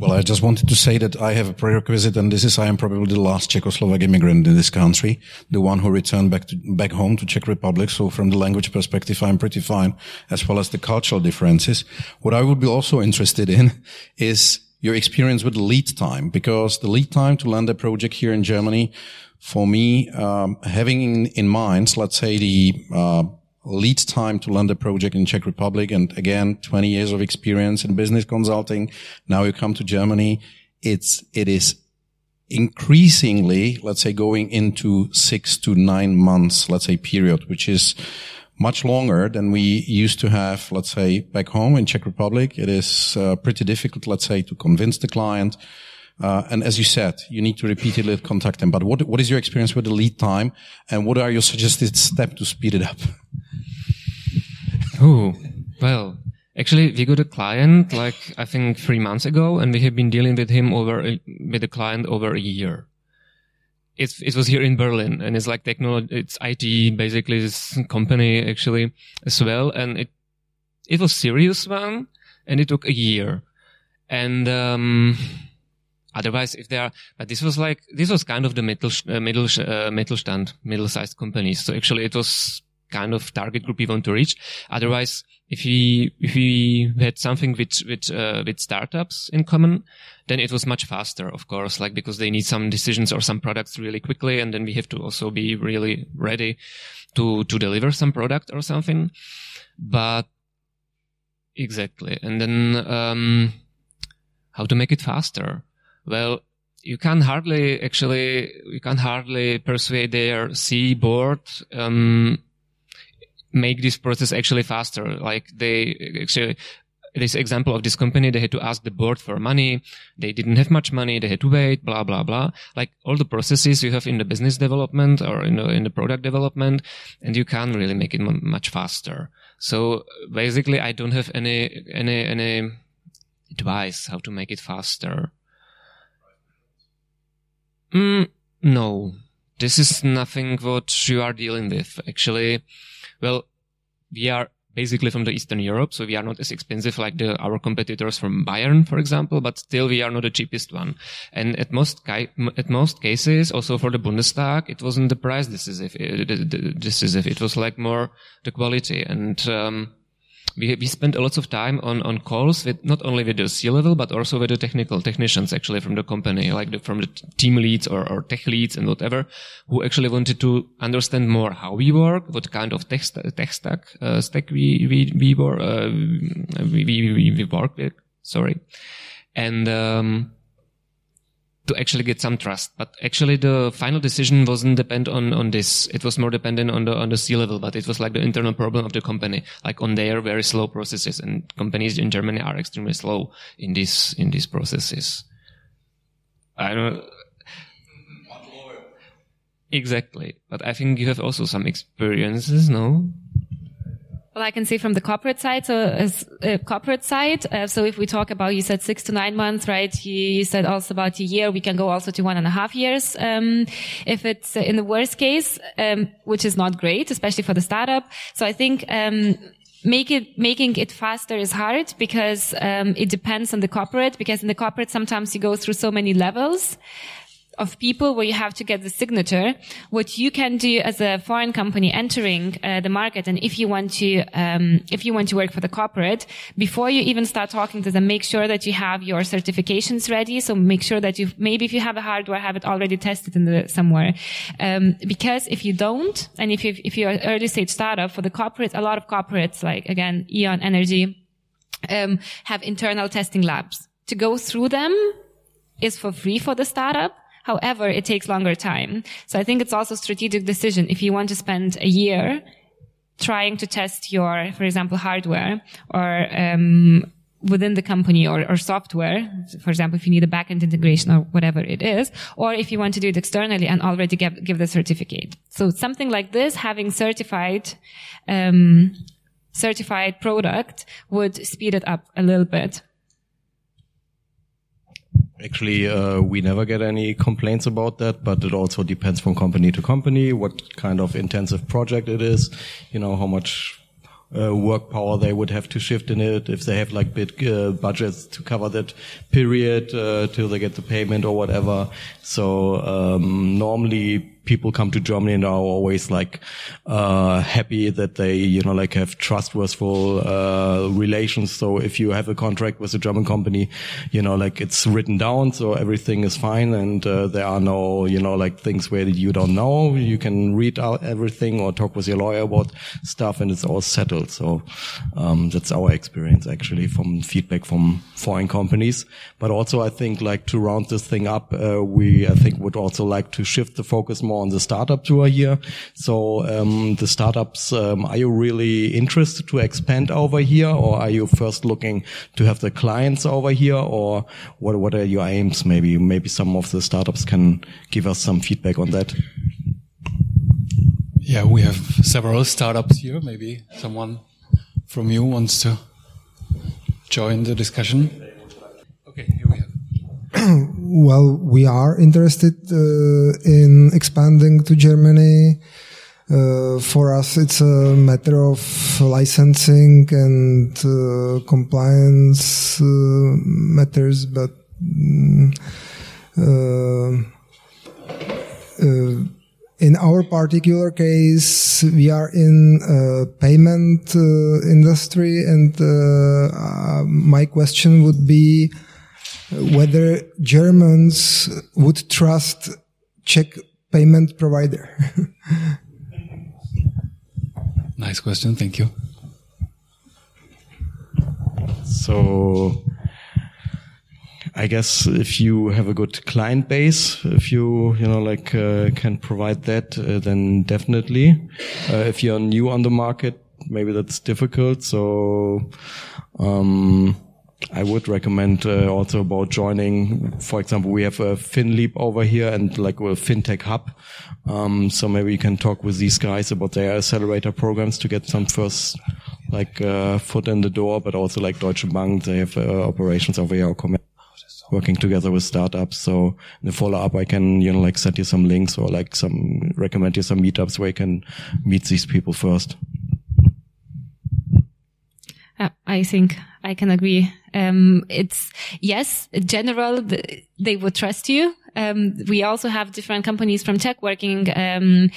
Well, I just wanted to say that I have a prerequisite, and this is I am probably the last Czechoslovak immigrant in this country, the one who returned back to, back home to Czech Republic. So from the language perspective, I'm pretty fine, as well as the cultural differences. What I would be also interested in is your experience with lead time, because the lead time to land a project here in Germany, for me, um, having in, in mind, let's say the uh, lead time to land a project in Czech Republic. And again, 20 years of experience in business consulting. Now you come to Germany. It's, it is increasingly, let's say going into six to nine months, let's say period, which is much longer than we used to have, let's say back home in Czech Republic. It is uh, pretty difficult, let's say, to convince the client. Uh, and as you said, you need to repeatedly contact them. But what, what is your experience with the lead time and what are your suggested steps to speed it up? Oh, well, actually, we got a client like I think three months ago, and we have been dealing with him over a, with the client over a year. It's, it was here in Berlin, and it's like technology. It's IT, basically, this company actually as well, and it it was serious one, and it took a year, and. um Otherwise, if there are, but this was like, this was kind of the middle, uh, middle, uh, Mittelstand, middle-sized companies. So actually it was kind of target group we want to reach. Otherwise, if we if we had something with with uh, with startups in common, then it was much faster, of course, like because they need some decisions or some products really quickly, and then we have to also be really ready to to deliver some product or something. But exactly, and then um, how to make it faster? Well, you can hardly actually you can hardly persuade their C board um, make this process actually faster. Like they actually, this example of this company, they had to ask the board for money. They didn't have much money. They had to wait, blah, blah, blah. Like all the processes you have in the business development or in the, in the product development, and you can really make it m- much faster. So basically, I don't have any, any, any advice how to make it faster. Mm, no, this is nothing what you are dealing with. Actually, well, we are basically from the Eastern Europe, so we are not as expensive like the, our competitors from Bayern, for example, but still we are not the cheapest one. And at most, at most cases, also for the Bundestag, it wasn't the price decisive, decisive. It was like more the quality. And, um, we we spent a lot of time on on calls with not only with the C level but also with the technical technicians actually from the company, like the, from the team leads or, or tech leads and whatever, who actually wanted to understand more how we work, what kind of tech, tech stack uh, stack we we we, uh, we, we, we work with. Sorry, and. Um, to actually get some trust. But actually the final decision wasn't depend on, on this. It was more dependent on the, on the C level, but it was like the internal problem of the company, like on their very slow processes and companies in Germany are extremely slow in these, in these processes. I don't Exactly. But I think you have also some experiences, no? Well, I can see from the corporate side, so as uh, corporate side, uh, so if we talk about, you said six to nine months, right? You, you said also about a year. We can go also to one and a half years. Um, if it's uh, in the worst case, um, which is not great, especially for the startup. So I think, um, make it making it faster is hard because um, it depends on the corporate because in the corporate sometimes you go through so many levels of people where you have to get the signature. What you can do as a foreign company entering uh, the market, and if you want to, um, if you want to work for the corporate, before you even start talking to them, make sure that you have your certifications ready. So make sure that you maybe if you have a hardware, have it already tested in the somewhere. Um, because if you don't, and if you if you're an early stage startup for the corporate, a lot of corporates like again E.ON Energy um, have internal testing labs. To go through them is for free for the startup However, it takes longer time. So I think it's also a strategic decision. If you want to spend a year trying to test your, for example, hardware or, um, within the company or, or software, for example, if you need a backend integration or whatever it is, or if you want to do it externally and already give, give the certificate. So something like this, having certified, um, certified product would speed it up a little bit. Actually, uh, we never get any complaints about that, but it also depends from company to company, what kind of intensive project it is, you know, how much uh, work power they would have to shift in it, if they have like big uh, budgets to cover that period uh, till they get the payment or whatever. So um, normally people come to Germany and are always like uh, happy that they, you know, like have trustworthy uh, relations. So if you have a contract with a German company, you know, like it's written down, so everything is fine, and uh, there are no, you know, like things where you don't know. You can read out everything or talk with your lawyer about stuff, and it's all settled. So um, that's our experience actually from feedback from foreign companies. But also, I think like to round this thing up, uh, we I think would also like to shift the focus more on the startup tour here. So um, the startups, um, are you really interested to expand over here, or are you first looking to have the clients over here, or what? What are your aims? Maybe maybe some of the startups can give us some feedback on that. Yeah, we have several startups here. Maybe someone from you wants to join the discussion. Okay, here we have. well, we are interested uh, in expanding to Germany. Uh, for us, it's a matter of licensing and uh, compliance uh, matters, but mm, uh, uh, in our particular case, we are in payment industry, and my question would be whether Germans would trust Czech payment provider. nice question. Thank you. So, I guess if you have a good client base, if you you know like uh, can provide that, uh, then definitely. Uh, if you're new on the market, maybe that's difficult. So. Um, I would recommend uh, also about joining. For example, we have a FinLeap over here and like a fintech hub. Um, so maybe you can talk with these guys about their accelerator programs to get some first like uh, foot in the door. But also like Deutsche Bank, they have uh, operations over here. Working together with startups. So in the follow up, I can, you know, like send you some links or like some, recommend you some meetups where you can meet these people first. Uh, I think I can agree. Um, it's yes, in general, they would trust you. Um, we also have different companies from tech working, um,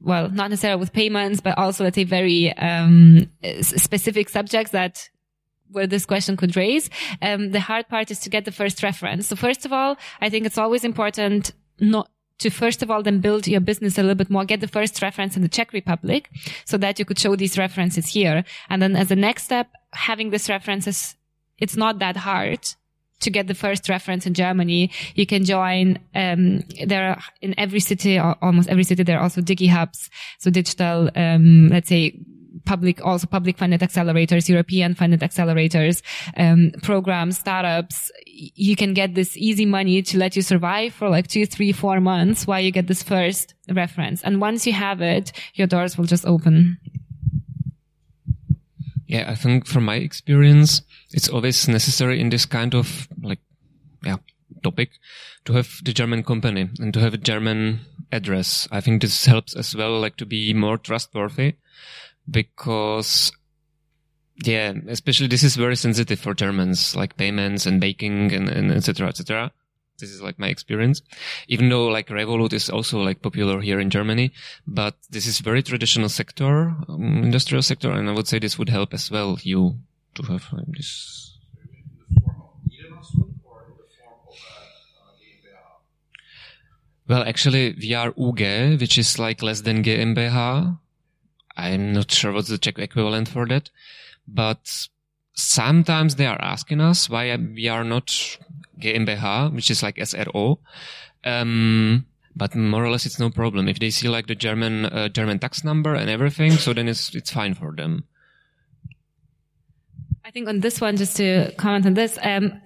well, not necessarily with payments, but also let's say very um, specific subjects that where this question could raise. Um, the hard part is to get the first reference. So first of all, I think it's always important not to first of all then build your business a little bit more, get the first reference in the Czech Republic so that you could show these references here. And then as a next step, having these references it's not that hard to get the first reference in Germany. You can join, um, there are in every city, almost every city, there are also digi hubs. So digital, um, let's say, public, also public funded accelerators, European funded accelerators, um, programs, startups. You can get this easy money to let you survive for like two, three, four months while you get this first reference. And once you have it, your doors will just open. Yeah, I think from my experience, it's always necessary in this kind of like, yeah, topic to have the German company and to have a German address. I think this helps as well, like to be more trustworthy because yeah, especially this is very sensitive for Germans, like payments and baking and, and etc. etc. This is like my experience. Even though like Revolut is also like popular here in Germany, but this is very traditional sector, um, industrial sector, and I would say this would help as well you to have like, this. Well, actually, we are UG, which is like less than GmbH. I'm not sure what's the Czech equivalent for that, but sometimes they are asking us why we are not GmbH, which is like SRO. Um, but more or less it's no problem. If they see like the German, uh, German tax number and everything, so then it's, it's fine for them. I think on this one, just to comment on this, um,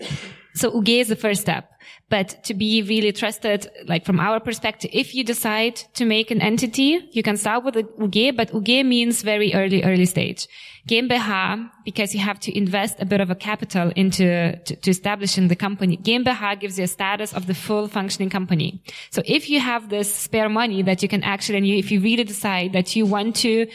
so UGE is the first step. But to be really trusted, like from our perspective, if you decide to make an entity, you can start with UGE, but UGE means very early, early stage. GmbH, because you have to invest a bit of a capital into, to, to establishing the company. GmbH gives you a status of the full functioning company. So if you have this spare money that you can actually, and you, if you really decide that you want to,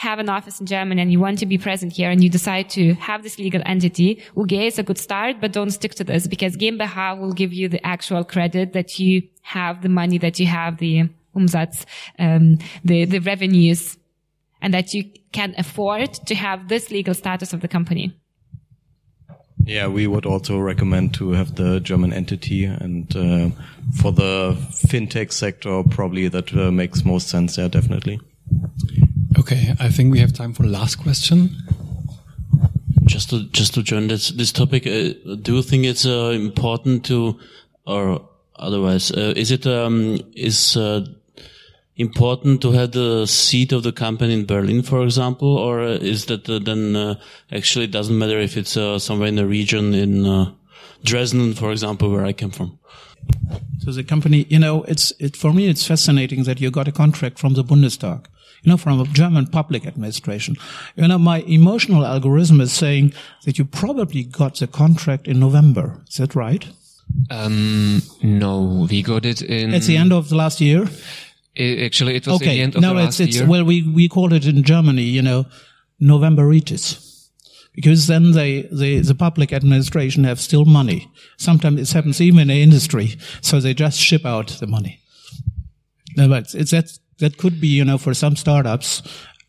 have an office in Germany and you want to be present here and you decide to have this legal entity, UG is a good start, but don't stick to this because GmbH will give you the actual credit that you have the money that you have, the Umsatz, um, the, the revenues, and that you can afford to have this legal status of the company. Yeah, we would also recommend to have the German entity, and uh, for the fintech sector, probably that uh, makes most sense. Yeah, definitely. Okay, I think we have time for the last question. Just to just to join this this topic, uh, do you think it's uh, important to, or otherwise, uh, is it um, is uh, important to have the seat of the company in Berlin, for example, or is that uh, then uh, actually doesn't matter if it's somewhere in the region in Dresden, for example, where I came from? So the company, you know, it's it for me. It's fascinating that you got a contract from the Bundestag you know, from a German public administration. You know, my emotional algorithm is saying that you probably got the contract in November. Is that right? Um, no, we got it in. At the end of the last year? It, actually, it was okay. the end of no, the last it's, it's, year. Well, we, we call it in Germany, you know, Novemberitis. Because then they, they, the public administration have still money. Sometimes it happens even in the industry. So they just ship out the money. No, but it's, that that could be, you know, for some startups,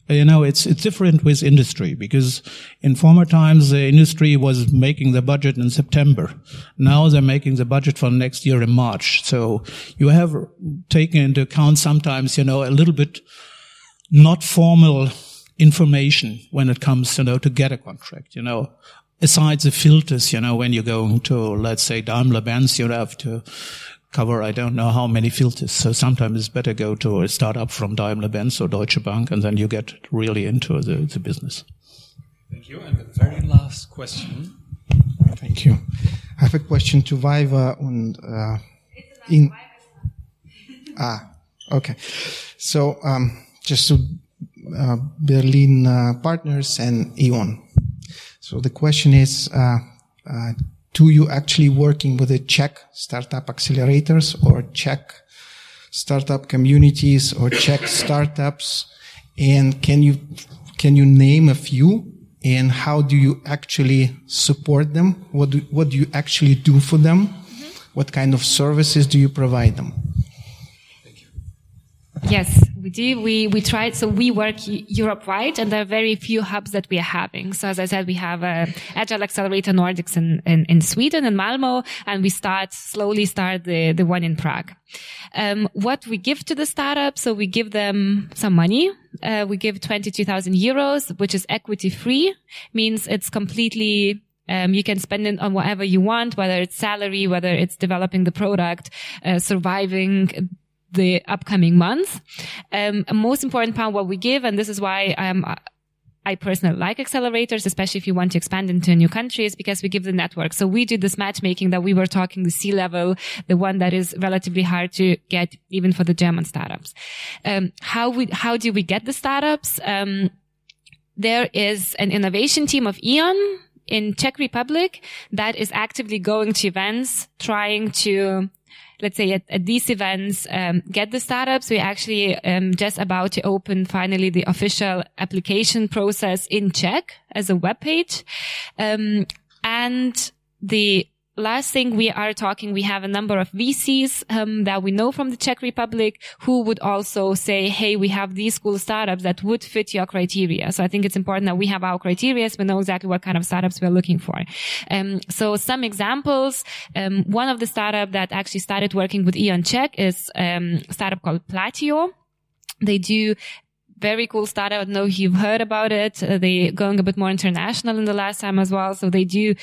you know, it's, it's different with industry because in former times the industry was making the budget in September. Now they're making the budget for next year in March. So you have taken into account sometimes, you know, a little bit not formal information when it comes, you know, to get a contract, you know. Aside the filters, you know, when you're going to, let's say, Daimler Benz, you have to cover I don't know how many filters. So sometimes it's better go to a startup from Daimler Benz or Deutsche Bank, and then you get really into the, the business. Thank you. And the very last question. Thank you. I have a question to Viva and uh, in. Ah, okay. So um, just to uh, Berlin uh, partners and E.ON. So the question is. Do you actually working with the Czech startup accelerators or Czech startup communities or Czech startups? And can you, can you name a few? And how do you actually support them? What do, what do you actually do for them? Mm-hmm. What kind of services do you provide them? Yes, we do. We, we tried, so we work Europe wide and there are very few hubs that we are having. So as I said, we have a Agile Accelerator Nordics in, in, in Sweden and Malmo and we start, slowly start the, the one in Prague. Um, what we give to the startup, so we give them some money. Uh, we give 22,000 euros, which is equity free, means it's completely um, you can spend it on whatever you want, whether it's salary, whether it's developing the product, uh, surviving, the upcoming months. Um, most important part what we give, and this is why I'm, I personally like accelerators, especially if you want to expand into a new country, is because we give the network. So we do this matchmaking that we were talking, the C level, the one that is relatively hard to get even for the German startups. Um, how we, how do we get the startups? Um, there is an innovation team of Eon in Czech Republic that is actively going to events, trying to let's say at, at these events um, get the startups. We're actually um, just about to open finally the official application process in czech as a web page. Um, and the last thing we are talking, we have a number of VCs um, that we know from the Czech Republic who would also say, "Hey, we have these cool startups that would fit your criteria." So I think it's important that we have our criteria. So we know exactly what kind of startups we're looking for. Um, so some examples. Um, one of the startup that actually started working with Eon Czech is um, a startup called Platio. They do very cool startup. I don't know if you've heard about it. Uh, they're going a bit more international in the last time as well. So they do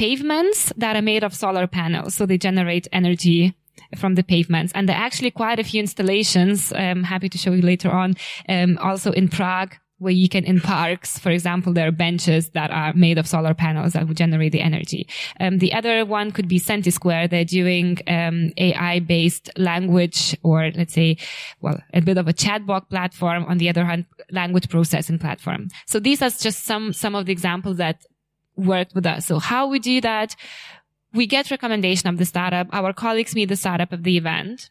pavements that are made of solar panels. So they generate energy from the pavements. And there are actually quite a few installations. I'm happy to show you later on. Um, also in Prague, where you can, in parks, for example, there are benches that are made of solar panels that would generate the energy. Um, the other one could be Square. They're doing um, AI-based language, or let's say, well, a bit of a chatbot platform. On the other hand, language processing platform. So these are just some some of the examples that worked with us. So how we do that, we get recommendation of the startup. Our colleagues meet the startup of the event.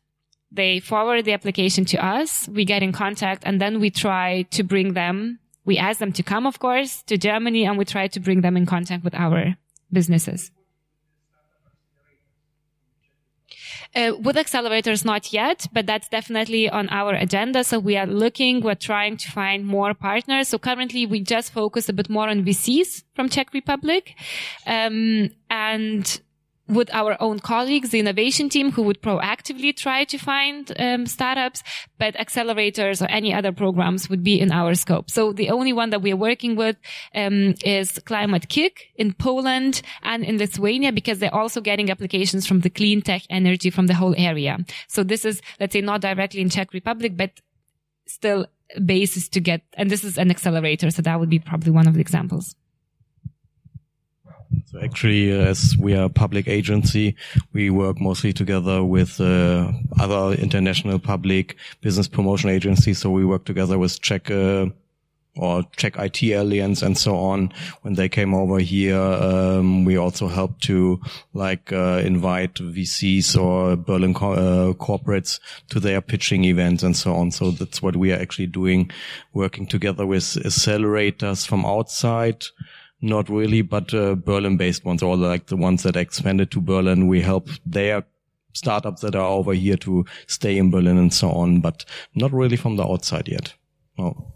They forward the application to us. We get in contact and then we try to bring them. We ask them to come, of course, to Germany and we try to bring them in contact with our businesses. Uh, with accelerators, not yet, but that's definitely on our agenda. So we are looking, we're trying to find more partners. So currently we just focus a bit more on VCs from Czech Republic. Um, and with our own colleagues, the innovation team who would proactively try to find um, startups, but accelerators or any other programs would be in our scope. So the only one that we are working with um, is Climate-KIC in Poland and in Lithuania because they're also getting applications from the clean tech energy from the whole area. So this is, let's say, not directly in Czech Republic, but still basis to get, and this is an accelerator. So that would be probably one of the examples. So actually, uh, as we are a public agency, we work mostly together with uh, other international public business promotion agencies. So we work together with Czech uh, or Czech IT Alliance and so on. When they came over here, um, we also helped to like uh, invite VCs or Berlin co uh, corporates to their pitching events and so on. So that's what we are actually doing, working together with accelerators from outside not really, but uh, Berlin-based ones, or like the ones that expanded to Berlin. We help their startups that are over here to stay in Berlin and so on, but not really from the outside yet. No.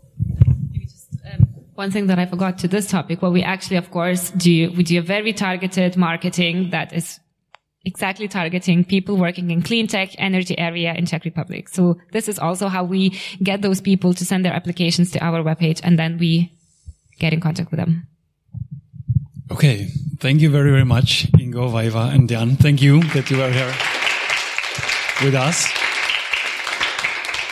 Um, one thing that I forgot to this topic, well, we actually, of course, do, we do a very targeted marketing that is exactly targeting people working in clean tech energy area in Czech Republic. So this is also how we get those people to send their applications to our webpage and then we get in contact with them. Okay. Thank you very, very much, Ingo, Vaiva, and Jan. Thank you that you are here with us.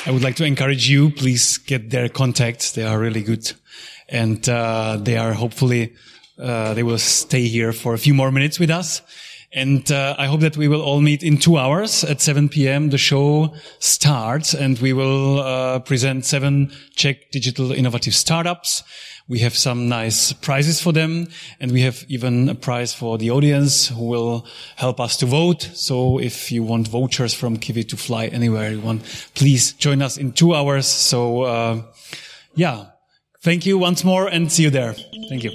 I would like to encourage you, please get their contacts. They are really good. And, uh, they are hopefully, uh, they will stay here for a few more minutes with us. And uh, I hope that we will all meet in two hours at 7 p.m. The show starts and we will uh, present seven Czech digital innovative startups. We have some nice prizes for them and we have even a prize for the audience who will help us to vote. So if you want vouchers from Kiwi to fly anywhere you want, please join us in two hours. So, uh, yeah, thank you once more and see you there. Thank you.